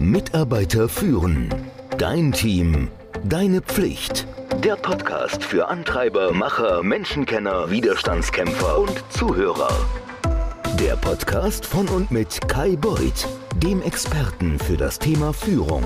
Mitarbeiter führen. Dein Team. Deine Pflicht. Der Podcast für Antreiber, Macher, Menschenkenner, Widerstandskämpfer und Zuhörer. Der Podcast von und mit Kai Beuth, dem Experten für das Thema Führung.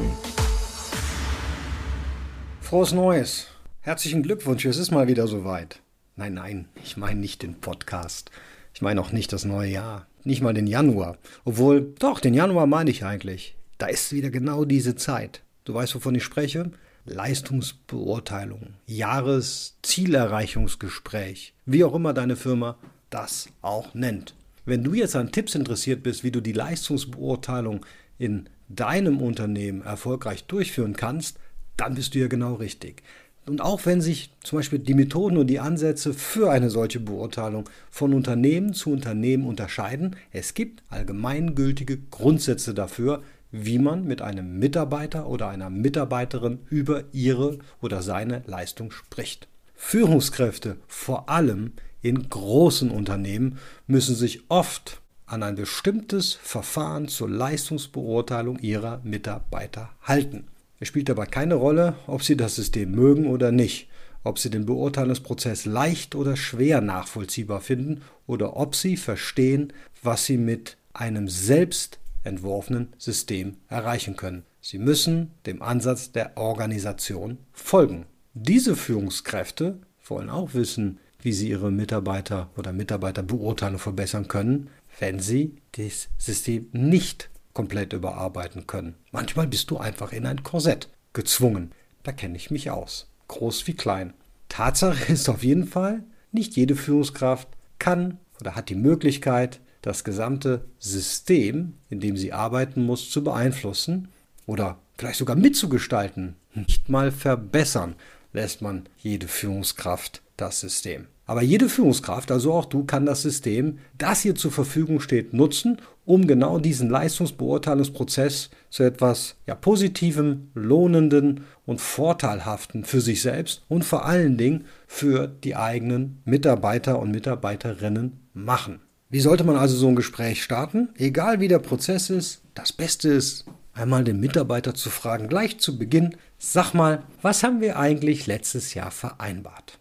Frohes Neues. Herzlichen Glückwunsch, es ist mal wieder soweit. Nein, nein, ich meine nicht den Podcast. Ich meine auch nicht das neue Jahr. Nicht mal den Januar. Obwohl, doch, den Januar meine ich eigentlich. Da ist wieder genau diese Zeit. Du weißt, wovon ich spreche? Leistungsbeurteilung, Jahreszielerreichungsgespräch, wie auch immer deine Firma das auch nennt. Wenn du jetzt an Tipps interessiert bist, wie du die Leistungsbeurteilung in deinem Unternehmen erfolgreich durchführen kannst, dann bist du ja genau richtig. Und auch wenn sich zum Beispiel die Methoden und die Ansätze für eine solche Beurteilung von Unternehmen zu Unternehmen unterscheiden, es gibt allgemeingültige Grundsätze dafür, wie man mit einem Mitarbeiter oder einer Mitarbeiterin über ihre oder seine Leistung spricht. Führungskräfte, vor allem in großen Unternehmen, müssen sich oft an ein bestimmtes Verfahren zur Leistungsbeurteilung ihrer Mitarbeiter halten. Es spielt dabei keine Rolle, ob Sie das System mögen oder nicht, ob Sie den Beurteilungsprozess leicht oder schwer nachvollziehbar finden oder ob Sie verstehen, was Sie mit einem selbst entworfenen System erreichen können. Sie müssen dem Ansatz der Organisation folgen. Diese Führungskräfte wollen auch wissen, wie sie ihre Mitarbeiter oder Mitarbeiterbeurteilung verbessern können, wenn sie das System nicht komplett überarbeiten können. Manchmal bist du einfach in ein Korsett gezwungen. Da kenne ich mich aus. Groß wie klein. Tatsache ist auf jeden Fall, nicht jede Führungskraft kann oder hat die Möglichkeit, das gesamte System, in dem sie arbeiten muss, zu beeinflussen oder vielleicht sogar mitzugestalten. Nicht mal verbessern lässt man jede Führungskraft das System. Aber jede Führungskraft, also auch du, kann das System, das hier zur Verfügung steht, nutzen, um genau diesen Leistungsbeurteilungsprozess zu etwas ja, Positivem, Lohnenden und Vorteilhaften für sich selbst und vor allen Dingen für die eigenen Mitarbeiter und Mitarbeiterinnen machen. Wie sollte man also so ein Gespräch starten? Egal wie der Prozess ist, das Beste ist, einmal den Mitarbeiter zu fragen, gleich zu Beginn, sag mal, was haben wir eigentlich letztes Jahr vereinbart?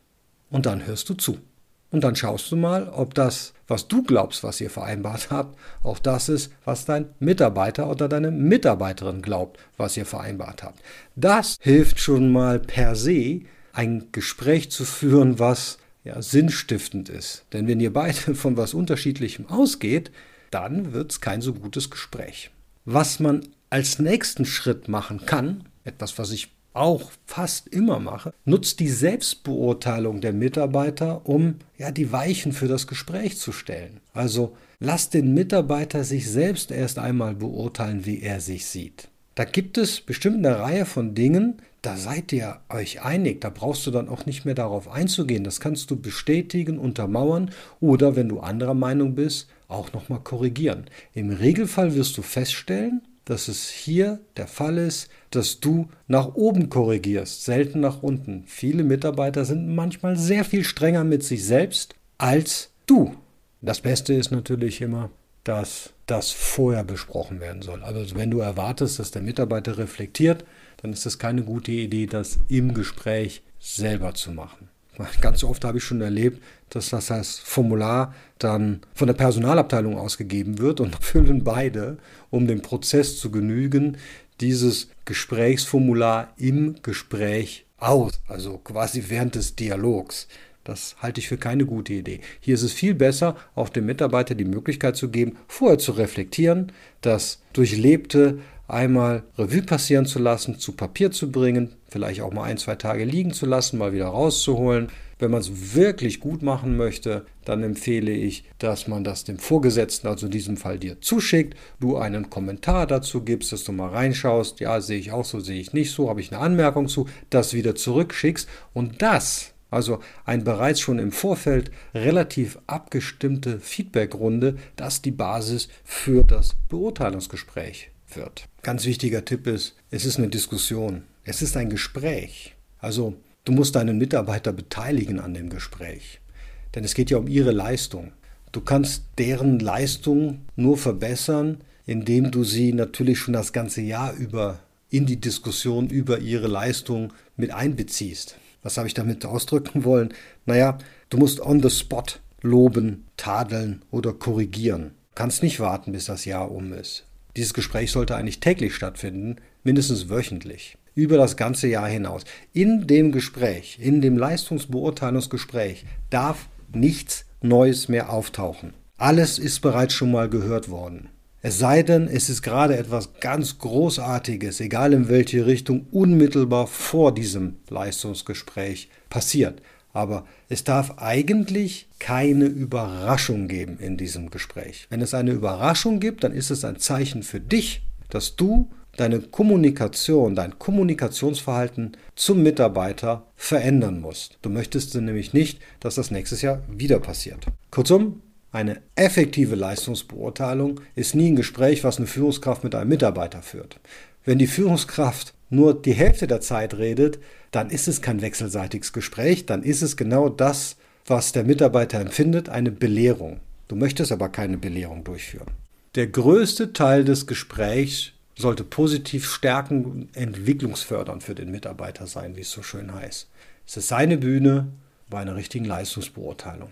Und dann hörst du zu. Und dann schaust du mal, ob das, was du glaubst, was ihr vereinbart habt, auch das ist, was dein Mitarbeiter oder deine Mitarbeiterin glaubt, was ihr vereinbart habt. Das hilft schon mal per se, ein Gespräch zu führen, was ja, sinnstiftend ist. Denn wenn ihr beide von was Unterschiedlichem ausgeht, dann wird es kein so gutes Gespräch. Was man als nächsten Schritt machen kann, etwas, was ich auch fast immer mache, nutzt die Selbstbeurteilung der Mitarbeiter, um ja die Weichen für das Gespräch zu stellen. Also lasst den Mitarbeiter sich selbst erst einmal beurteilen, wie er sich sieht. Da gibt es bestimmt eine Reihe von Dingen, da seid ihr euch einig, da brauchst du dann auch nicht mehr darauf einzugehen. Das kannst du bestätigen, untermauern oder wenn du anderer Meinung bist, auch nochmal korrigieren. Im Regelfall wirst du feststellen, dass es hier der Fall ist, dass du nach oben korrigierst, selten nach unten. Viele Mitarbeiter sind manchmal sehr viel strenger mit sich selbst als du. Das Beste ist natürlich immer, dass das vorher besprochen werden soll. Also wenn du erwartest, dass der Mitarbeiter reflektiert, dann ist es keine gute Idee, das im Gespräch selber zu machen. Ganz oft habe ich schon erlebt, dass das als Formular dann von der Personalabteilung ausgegeben wird und füllen beide, um dem Prozess zu genügen, dieses Gesprächsformular im Gespräch aus, also quasi während des Dialogs. Das halte ich für keine gute Idee. Hier ist es viel besser, auch dem Mitarbeiter die Möglichkeit zu geben, vorher zu reflektieren, das Durchlebte einmal Revue passieren zu lassen, zu Papier zu bringen, vielleicht auch mal ein, zwei Tage liegen zu lassen, mal wieder rauszuholen. Wenn man es wirklich gut machen möchte, dann empfehle ich, dass man das dem Vorgesetzten, also in diesem Fall dir, zuschickt, du einen Kommentar dazu gibst, dass du mal reinschaust, ja, sehe ich auch so, sehe ich nicht so, habe ich eine Anmerkung zu, das wieder zurückschickst und das also ein bereits schon im Vorfeld relativ abgestimmte Feedbackrunde, das die Basis für das Beurteilungsgespräch wird. Ganz wichtiger Tipp ist, es ist eine Diskussion, es ist ein Gespräch. Also du musst deinen Mitarbeiter beteiligen an dem Gespräch, denn es geht ja um ihre Leistung. Du kannst deren Leistung nur verbessern, indem du sie natürlich schon das ganze Jahr über in die Diskussion über ihre Leistung mit einbeziehst. Was habe ich damit ausdrücken wollen? Naja, du musst on the spot loben, tadeln oder korrigieren. Kannst nicht warten, bis das Jahr um ist. Dieses Gespräch sollte eigentlich täglich stattfinden, mindestens wöchentlich, über das ganze Jahr hinaus. In dem Gespräch, in dem Leistungsbeurteilungsgespräch darf nichts Neues mehr auftauchen. Alles ist bereits schon mal gehört worden. Es sei denn, es ist gerade etwas ganz Großartiges, egal in welche Richtung, unmittelbar vor diesem Leistungsgespräch passiert. Aber es darf eigentlich keine Überraschung geben in diesem Gespräch. Wenn es eine Überraschung gibt, dann ist es ein Zeichen für dich, dass du deine Kommunikation, dein Kommunikationsverhalten zum Mitarbeiter verändern musst. Du möchtest nämlich nicht, dass das nächstes Jahr wieder passiert. Kurzum, eine effektive Leistungsbeurteilung ist nie ein Gespräch, was eine Führungskraft mit einem Mitarbeiter führt. Wenn die Führungskraft nur die Hälfte der Zeit redet, dann ist es kein wechselseitiges Gespräch, dann ist es genau das, was der Mitarbeiter empfindet, eine Belehrung. Du möchtest aber keine Belehrung durchführen. Der größte Teil des Gesprächs sollte positiv stärken und entwicklungsfördernd für den Mitarbeiter sein, wie es so schön heißt. Es ist seine Bühne bei einer richtigen Leistungsbeurteilung.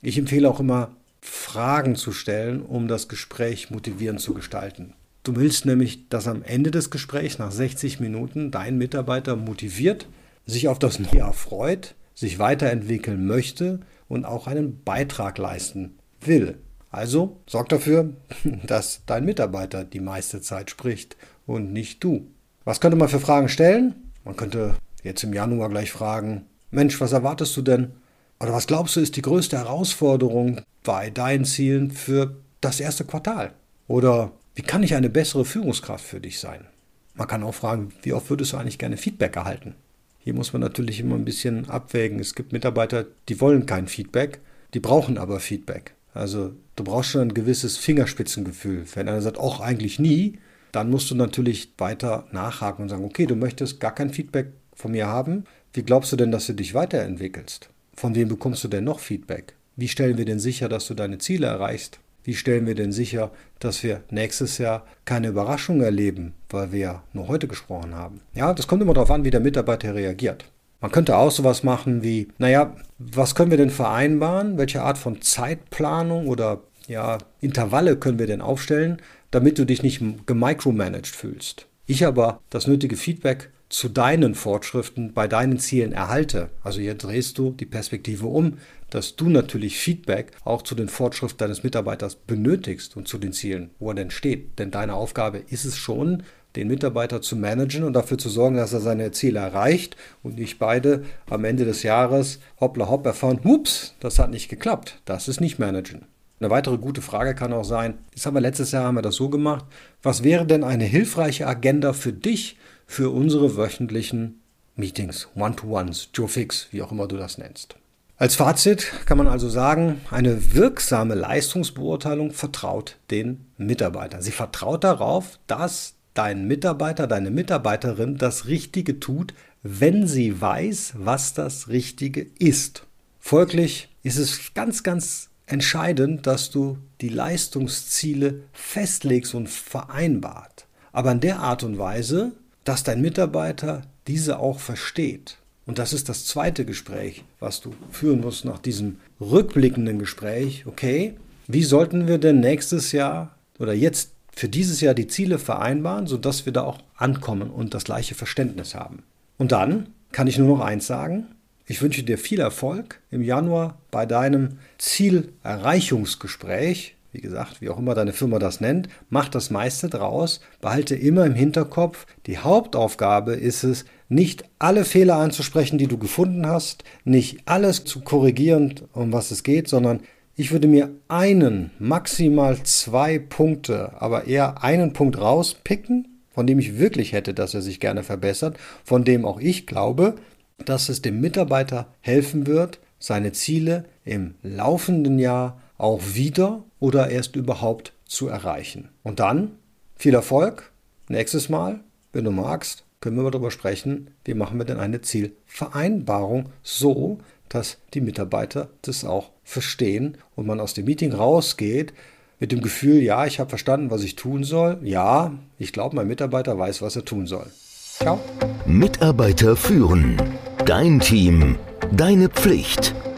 Ich empfehle auch immer, Fragen zu stellen, um das Gespräch motivierend zu gestalten. Du willst nämlich, dass am Ende des Gesprächs nach 60 Minuten dein Mitarbeiter motiviert, sich auf das neue Jahr freut, sich weiterentwickeln möchte und auch einen Beitrag leisten will. Also sorg dafür, dass dein Mitarbeiter die meiste Zeit spricht und nicht du. Was könnte man für Fragen stellen? Man könnte jetzt im Januar gleich fragen, Mensch, was erwartest du denn? Oder was glaubst du ist die größte Herausforderung bei deinen Zielen für das erste Quartal? Oder wie kann ich eine bessere Führungskraft für dich sein? Man kann auch fragen, wie oft würdest du eigentlich gerne Feedback erhalten? Hier muss man natürlich immer ein bisschen abwägen. Es gibt Mitarbeiter, die wollen kein Feedback, die brauchen aber Feedback. Also du brauchst schon ein gewisses Fingerspitzengefühl. Wenn einer sagt, auch eigentlich nie, dann musst du natürlich weiter nachhaken und sagen, okay, du möchtest gar kein Feedback von mir haben. Wie glaubst du denn, dass du dich weiterentwickelst? Von wem bekommst du denn noch Feedback? Wie stellen wir denn sicher, dass du deine Ziele erreichst? Wie stellen wir denn sicher, dass wir nächstes Jahr keine Überraschung erleben, weil wir ja nur heute gesprochen haben? Ja, das kommt immer darauf an, wie der Mitarbeiter reagiert. Man könnte auch sowas machen wie, naja, was können wir denn vereinbaren? Welche Art von Zeitplanung oder ja, Intervalle können wir denn aufstellen, damit du dich nicht gemicromanaged fühlst? Ich aber das nötige Feedback zu deinen Fortschriften bei deinen Zielen erhalte. Also hier drehst du die Perspektive um, dass du natürlich Feedback auch zu den Fortschriften deines Mitarbeiters benötigst und zu den Zielen, wo er denn steht. Denn deine Aufgabe ist es schon, den Mitarbeiter zu managen und dafür zu sorgen, dass er seine Ziele erreicht und nicht beide am Ende des Jahres hoppla hopp erfahren, hups, das hat nicht geklappt. Das ist nicht managen. Eine weitere gute Frage kann auch sein, jetzt haben wir letztes Jahr haben wir das so gemacht, was wäre denn eine hilfreiche Agenda für dich, für unsere wöchentlichen Meetings, One-to-Ones, Joe Fix, wie auch immer du das nennst. Als Fazit kann man also sagen, eine wirksame Leistungsbeurteilung vertraut den Mitarbeitern. Sie vertraut darauf, dass dein Mitarbeiter, deine Mitarbeiterin das Richtige tut, wenn sie weiß, was das Richtige ist. Folglich ist es ganz, ganz entscheidend, dass du die Leistungsziele festlegst und vereinbart. Aber in der Art und Weise, dass dein Mitarbeiter diese auch versteht. Und das ist das zweite Gespräch, was du führen musst nach diesem rückblickenden Gespräch. Okay, wie sollten wir denn nächstes Jahr oder jetzt für dieses Jahr die Ziele vereinbaren, sodass wir da auch ankommen und das gleiche Verständnis haben? Und dann kann ich nur noch eins sagen. Ich wünsche dir viel Erfolg im Januar bei deinem Zielerreichungsgespräch wie gesagt, wie auch immer deine Firma das nennt, mach das meiste draus, behalte immer im Hinterkopf, die Hauptaufgabe ist es, nicht alle Fehler anzusprechen, die du gefunden hast, nicht alles zu korrigieren, um was es geht, sondern ich würde mir einen, maximal zwei Punkte, aber eher einen Punkt rauspicken, von dem ich wirklich hätte, dass er sich gerne verbessert, von dem auch ich glaube, dass es dem Mitarbeiter helfen wird, seine Ziele im laufenden Jahr auch wieder oder erst überhaupt zu erreichen. Und dann viel Erfolg. Nächstes Mal, wenn du magst, können wir darüber sprechen, wie machen wir denn eine Zielvereinbarung so, dass die Mitarbeiter das auch verstehen und man aus dem Meeting rausgeht Mit dem Gefühl, ja, ich habe verstanden, was ich tun soll. Ja, ich glaube, mein Mitarbeiter weiß, was er tun soll. Ciao. Mitarbeiter führen. Dein Team. Deine Pflicht.